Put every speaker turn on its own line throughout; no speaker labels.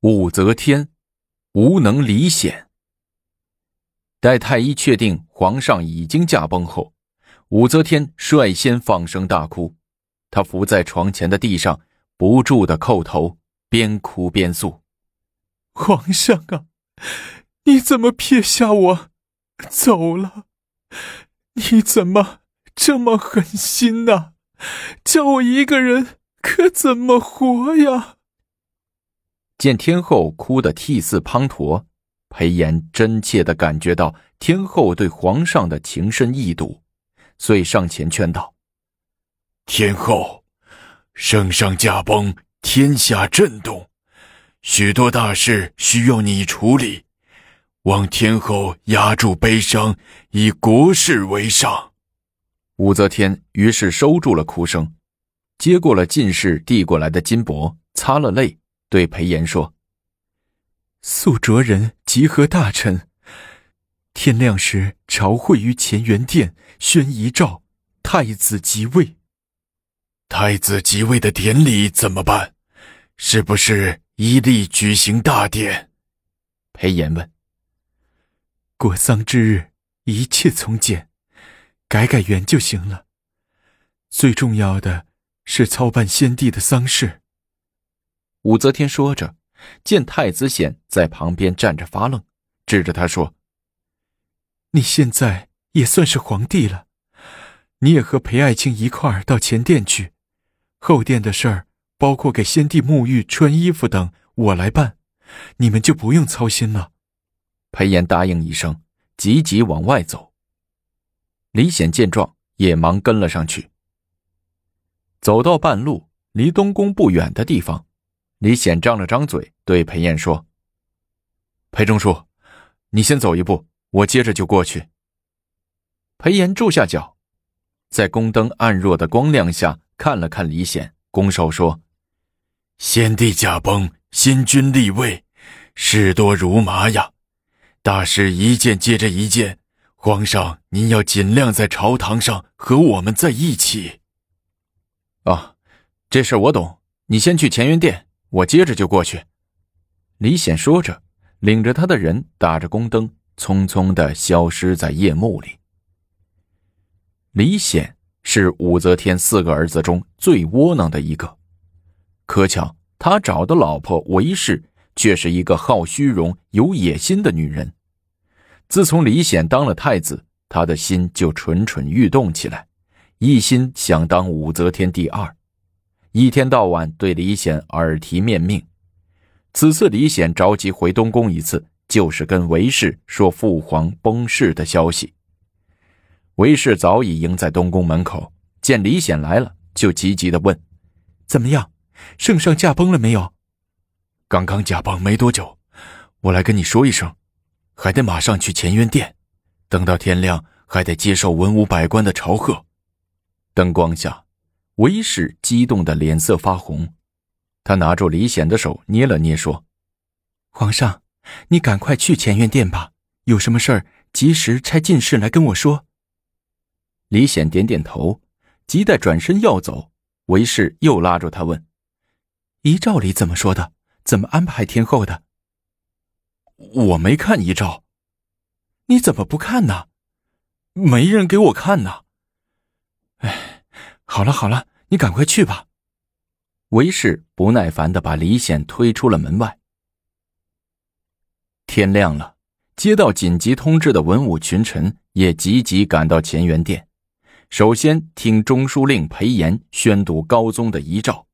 武则天无能李显。待太医确定皇上已经驾崩后，武则天率先放声大哭。她伏在床前的地上，不住的叩头，边哭边诉：“
皇上啊，你怎么撇下我走了？你怎么这么狠心呢？叫我一个人可怎么活呀？”
见天后哭得涕泗滂沱，裴炎真切地感觉到天后对皇上的情深意笃，遂上前劝道：“
天后，圣上驾崩，天下震动，许多大事需要你处理，望天后压住悲伤，以国事为上。”
武则天于是收住了哭声，接过了进士递过来的金帛，擦了泪。对裴炎说：“
素卓人集合大臣，天亮时朝会于乾元殿，宣遗诏，太子即位。
太子即位的典礼怎么办？是不是一例举行大典？”
裴炎问。
“过丧之日，一切从简，改改元就行了。最重要的是操办先帝的丧事。”
武则天说着，见太子显在旁边站着发愣，指着他说：“
你现在也算是皇帝了，你也和裴爱卿一块儿到前殿去。后殿的事儿，包括给先帝沐浴、穿衣服等，我来办，你们就不用操心了。”
裴炎答应一声，急急往外走。李显见状，也忙跟了上去。走到半路，离东宫不远的地方。李显张了张嘴，对裴炎说：“裴中书，你先走一步，我接着就过去。”裴炎住下脚，在宫灯暗弱的光亮下看了看李显，拱手说：“
先帝驾崩，新君立位，事多如麻呀，大事一件接着一件。皇上，您要尽量在朝堂上和我们在一起。”
啊，这事我懂，你先去乾元殿。我接着就过去。”李显说着，领着他的人打着宫灯，匆匆的消失在夜幕里。李显是武则天四个儿子中最窝囊的一个，可巧他找的老婆韦氏却是一个好虚荣、有野心的女人。自从李显当了太子，他的心就蠢蠢欲动起来，一心想当武则天第二。一天到晚对李显耳提面命。此次李显着急回东宫一次，就是跟韦氏说父皇崩逝的消息。韦氏早已迎在东宫门口，见李显来了，就急急的问：“
怎么样？圣上驾崩了没有？”“
刚刚驾崩没多久，我来跟你说一声，还得马上去乾元殿，等到天亮还得接受文武百官的朝贺。”
灯光下。韦氏激动的脸色发红，他拿住李显的手捏了捏，说：“
皇上，你赶快去乾元殿吧，有什么事儿及时差进士来跟我说。”
李显点点头，急待转身要走，韦氏又拉住他问：“
遗诏里怎么说的？怎么安排天后的？”
我没看遗诏，
你怎么不看呢？
没人给我看呢。
哎，好了好了。你赶快去吧。
韦氏不耐烦的把李显推出了门外。天亮了，接到紧急通知的文武群臣也急急赶到乾元殿，首先听中书令裴炎宣读高宗的遗诏。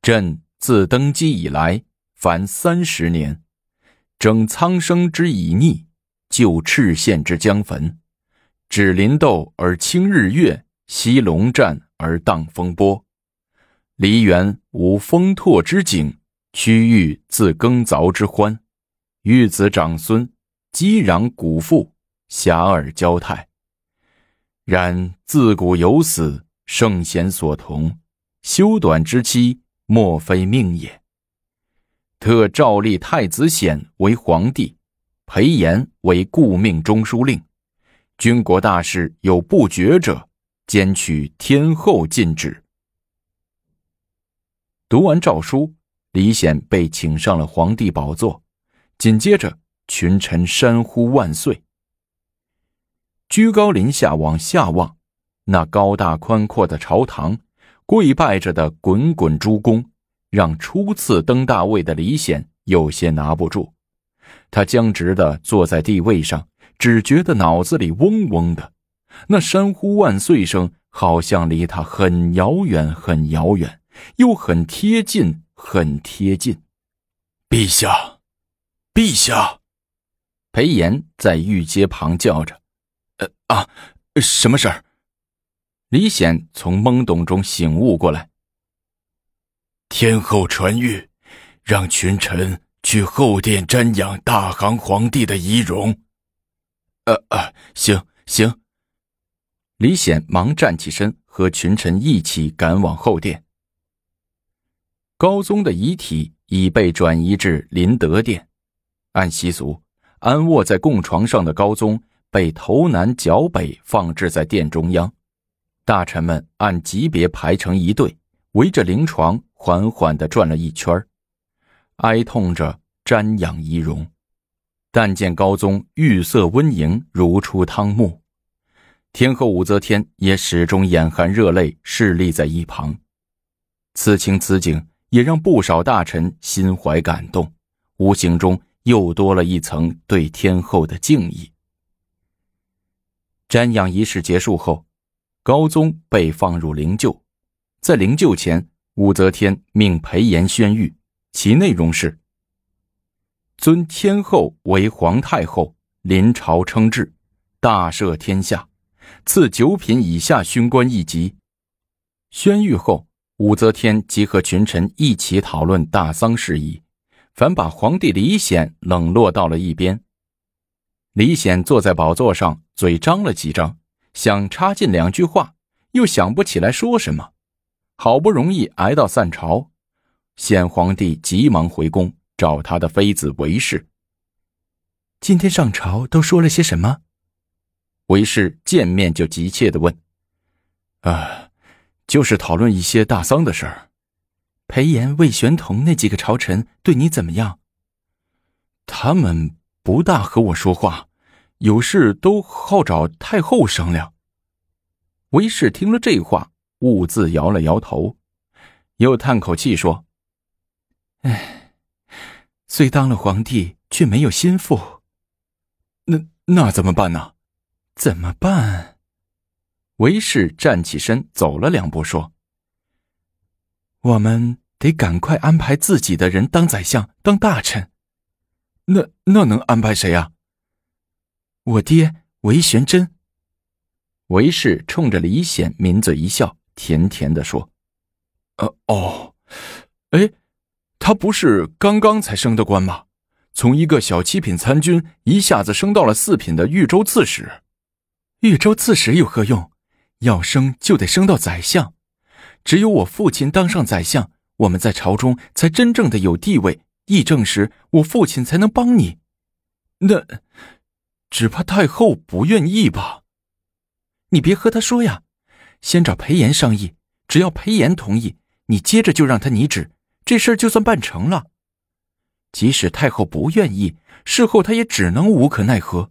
朕自登基以来，凡三十年，整苍生之以逆，救赤县之将坟，止林斗而清日月。西龙战而荡风波，梨园无风拓之景，区域自耕凿之欢，育子长孙，激壤古父，遐迩交泰。然自古有死，圣贤所同，修短之期，莫非命也。特诏立太子显为皇帝，裴炎为顾命中书令，军国大事有不决者。兼取天后禁止。读完诏书，李显被请上了皇帝宝座，紧接着群臣山呼万岁。居高临下往下望，那高大宽阔的朝堂，跪拜着的滚滚诸公，让初次登大位的李显有些拿不住。他僵直的坐在地位上，只觉得脑子里嗡嗡的，那山呼万岁声好像离他很遥远，很遥远，又很贴近，很贴近。
陛下，陛下！
裴炎在御阶旁叫着：“
呃啊，什么事儿？”
李显从懵懂中醒悟过来：“
天后传谕，让群臣。”去后殿瞻仰大唐皇帝的仪容。
呃呃，行行。
李显忙站起身，和群臣一起赶往后殿。高宗的遗体已被转移至麟德殿。按习俗，安卧在供床上的高宗被头南脚北放置在殿中央，大臣们按级别排成一队，围着灵床缓缓的转了一圈。哀痛着瞻仰仪容，但见高宗玉色温盈，如出汤沐。天后武则天也始终眼含热泪，侍立在一旁。此情此景，也让不少大臣心怀感动，无形中又多了一层对天后的敬意。瞻仰仪式结束后，高宗被放入灵柩，在灵柩前，武则天命裴炎宣谕。其内容是：尊天后为皇太后，临朝称制，大赦天下，赐九品以下勋官一级。宣谕后，武则天即和群臣一起讨论大丧事宜，反把皇帝李显冷落到了一边。李显坐在宝座上，嘴张了几张，想插进两句话，又想不起来说什么。好不容易挨到散朝。显皇帝急忙回宫找他的妃子韦氏。
今天上朝都说了些什么？
韦氏见面就急切的问：“
啊，就是讨论一些大丧的事儿。
裴炎、魏玄同那几个朝臣对你怎么样？
他们不大和我说话，有事都好找太后商量。”
韦氏听了这话，兀自摇了摇头，又叹口气说。
唉，虽当了皇帝，却没有心腹，
那那怎么办呢？
怎么办？
韦氏站起身，走了两步，说：“
我们得赶快安排自己的人当宰相，当大臣。
那那能安排谁啊？
我爹韦玄真。”
韦氏冲着李显抿嘴一笑，甜甜的说：“
呃哦，哎。”他不是刚刚才升的官吗？从一个小七品参军一下子升到了四品的豫州刺史。
豫州刺史有何用？要升就得升到宰相。只有我父亲当上宰相，我们在朝中才真正的有地位。议政时，我父亲才能帮你。
那，只怕太后不愿意吧？
你别和他说呀，先找裴炎商议。只要裴炎同意，你接着就让他拟旨。这事儿就算办成了，即使太后不愿意，事后他也只能无可奈何。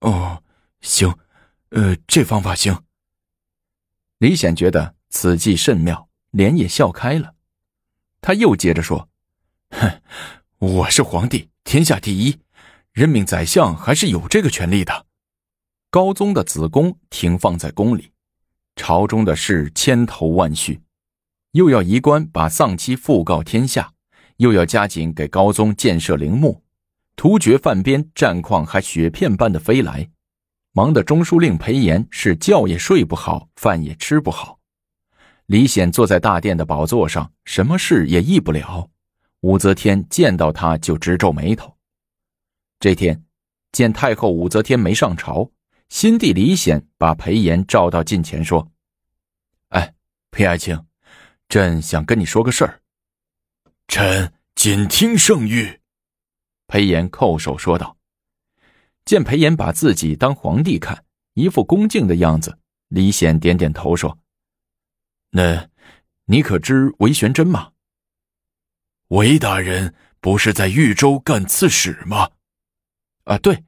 哦，行，呃，这方法行。
李显觉得此计甚妙，脸也笑开了。他又接着说：“
哼，我是皇帝，天下第一，任命宰相还是有这个权利的。
高宗的子宫停放在宫里，朝中的事千头万绪。”又要移官把丧期复告天下，又要加紧给高宗建设陵墓，突厥犯边战况还雪片般的飞来，忙得中书令裴炎是觉也睡不好，饭也吃不好。李显坐在大殿的宝座上，什么事也议不了。武则天见到他就直皱眉头。这天，见太后武则天没上朝，新帝李显把裴炎召到近前说：“
哎，裴爱卿。”朕想跟你说个事儿，
臣谨听圣谕。
裴炎叩首说道。见裴炎把自己当皇帝看，一副恭敬的样子，李显点点头说：“
那，你可知韦玄真吗？”
韦大人不是在豫州干刺史吗？
啊，对，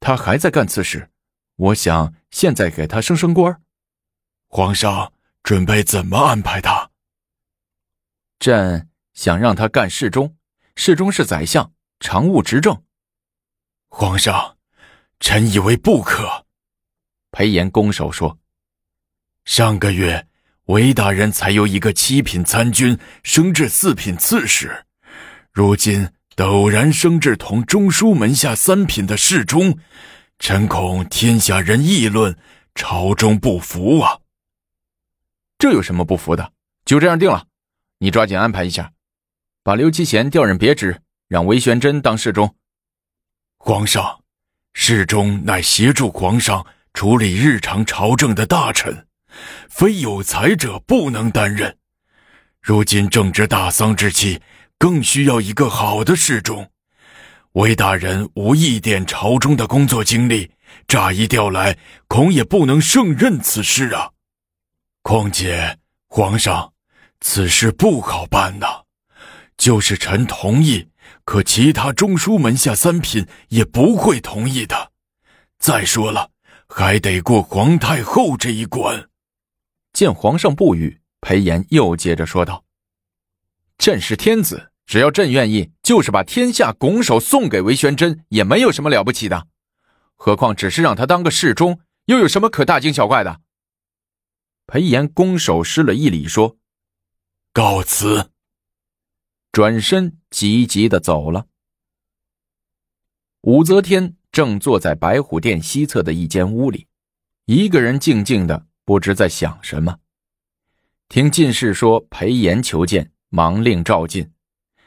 他还在干刺史。我想现在给他升升官。
皇上准备怎么安排他？
朕想让他干侍中，侍中是宰相，常务执政。
皇上，臣以为不可。
裴炎拱手说：“
上个月。”韦大人才由一个七品参军升至四品刺史，如今陡然升至同中书门下三品的侍中，臣恐天下人议论，朝中不服啊。
这有什么不服的？就这样定了，你抓紧安排一下，把刘其贤调任别职，让韦玄真当侍中。
皇上，侍中乃协助皇上处理日常朝政的大臣。非有才者不能担任。如今正值大丧之期，更需要一个好的侍中。韦大人无一点朝中的工作经历，乍一调来，恐也不能胜任此事啊。况且，皇上，此事不好办呐。就是臣同意，可其他中书门下三品也不会同意的。再说了，还得过皇太后这一关。
见皇上不语，裴炎又接着说道：“朕是天子，只要朕愿意，就是把天下拱手送给韦玄真，也没有什么了不起的。何况只是让他当个侍中，又有什么可大惊小怪的？”裴炎拱手施了一礼，说：“
告辞。”
转身急急的走了。武则天正坐在白虎殿西侧的一间屋里，一个人静静的。不知在想什么，听进士说裴炎求见，忙令召进。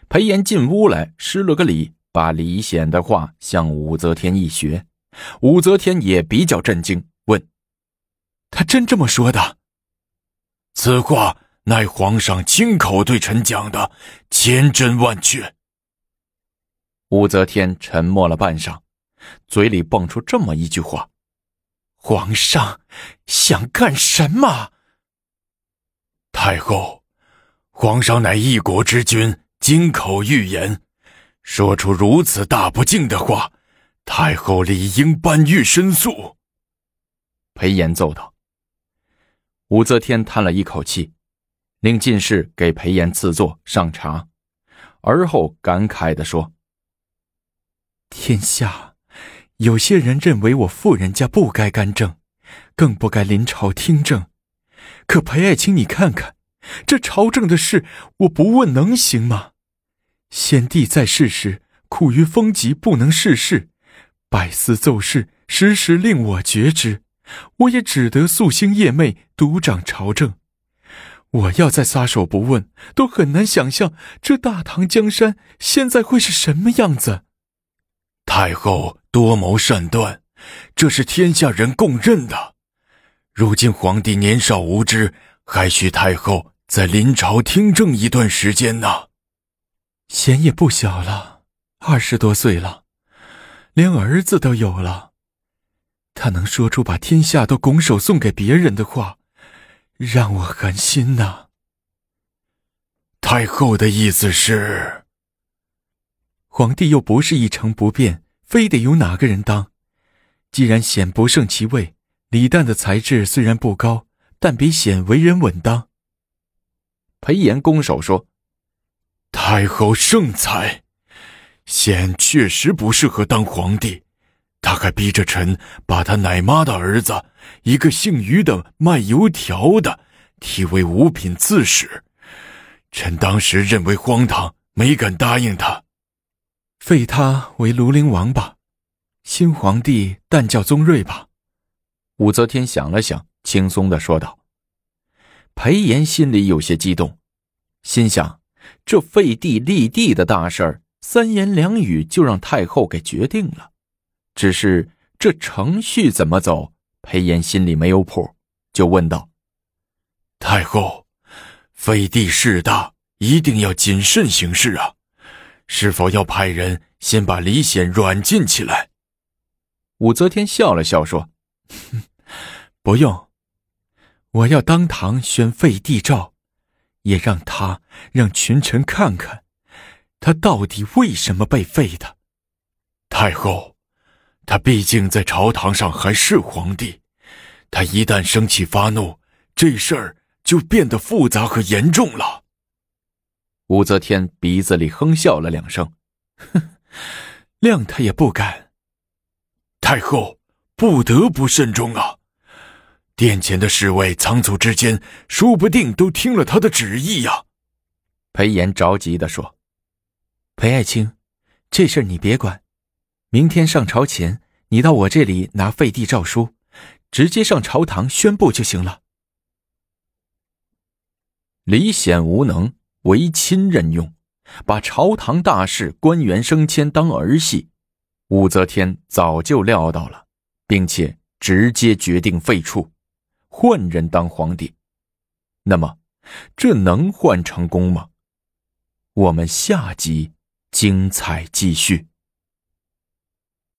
裴炎进屋来，施了个礼，把李显的话向武则天一学。武则天也比较震惊，问：“
他真这么说的？”
此话乃皇上亲口对臣讲的，千真万确。
武则天沉默了半晌，嘴里蹦出这么一句话。
皇上想干什么？
太后，皇上乃一国之君，金口玉言，说出如此大不敬的话，太后理应颁谕申诉。
裴炎奏道。武则天叹了一口气，令进士给裴炎赐座上茶，而后感慨地说：“
天下。”有些人认为我富人家不该干政，更不该临朝听政。可裴爱卿，你看看，这朝政的事，我不问能行吗？先帝在世时苦于风疾，不能事事，百司奏事时时令我觉知，我也只得夙兴夜寐，独掌朝政。我要再撒手不问，都很难想象这大唐江山现在会是什么样子。
太后多谋善断，这是天下人共认的。如今皇帝年少无知，还需太后在临朝听政一段时间呢。
贤也不小了，二十多岁了，连儿子都有了。他能说出把天下都拱手送给别人的话，让我寒心呐。
太后的意思是？
皇帝又不是一成不变，非得由哪个人当。既然显不胜其位，李旦的才智虽然不高，但比显为人稳当。
裴炎拱手说：“
太后圣才，显确实不适合当皇帝。他还逼着臣把他奶妈的儿子，一个姓于的卖油条的，提为五品刺史。臣当时认为荒唐，没敢答应他。”
废他为庐陵王吧，新皇帝但叫宗瑞吧。
武则天想了想，轻松的说道。裴炎心里有些激动，心想：这废帝立帝的大事儿，三言两语就让太后给决定了。只是这程序怎么走，裴炎心里没有谱，就问道：“
太后，废帝势大，一定要谨慎行事啊。”是否要派人先把李显软禁起来？
武则天笑了笑说：“
不用，我要当堂宣废帝诏，也让他让群臣看看，他到底为什么被废的？
太后，他毕竟在朝堂上还是皇帝，他一旦生气发怒，这事儿就变得复杂和严重了。
武则天鼻子里哼笑了两声，
哼，谅他也不敢。
太后不得不慎重啊！殿前的侍卫仓促之间，说不定都听了他的旨意呀。
裴炎着急的说：“
裴爱卿，这事儿你别管，明天上朝前，你到我这里拿废帝诏书，直接上朝堂宣布就行了。”
李显无能，为亲任用，把朝堂大事、官员升迁当儿戏。武则天早就料到了，并且直接决定废黜，换人当皇帝。那么，这能换成功吗？我们下集精彩继续。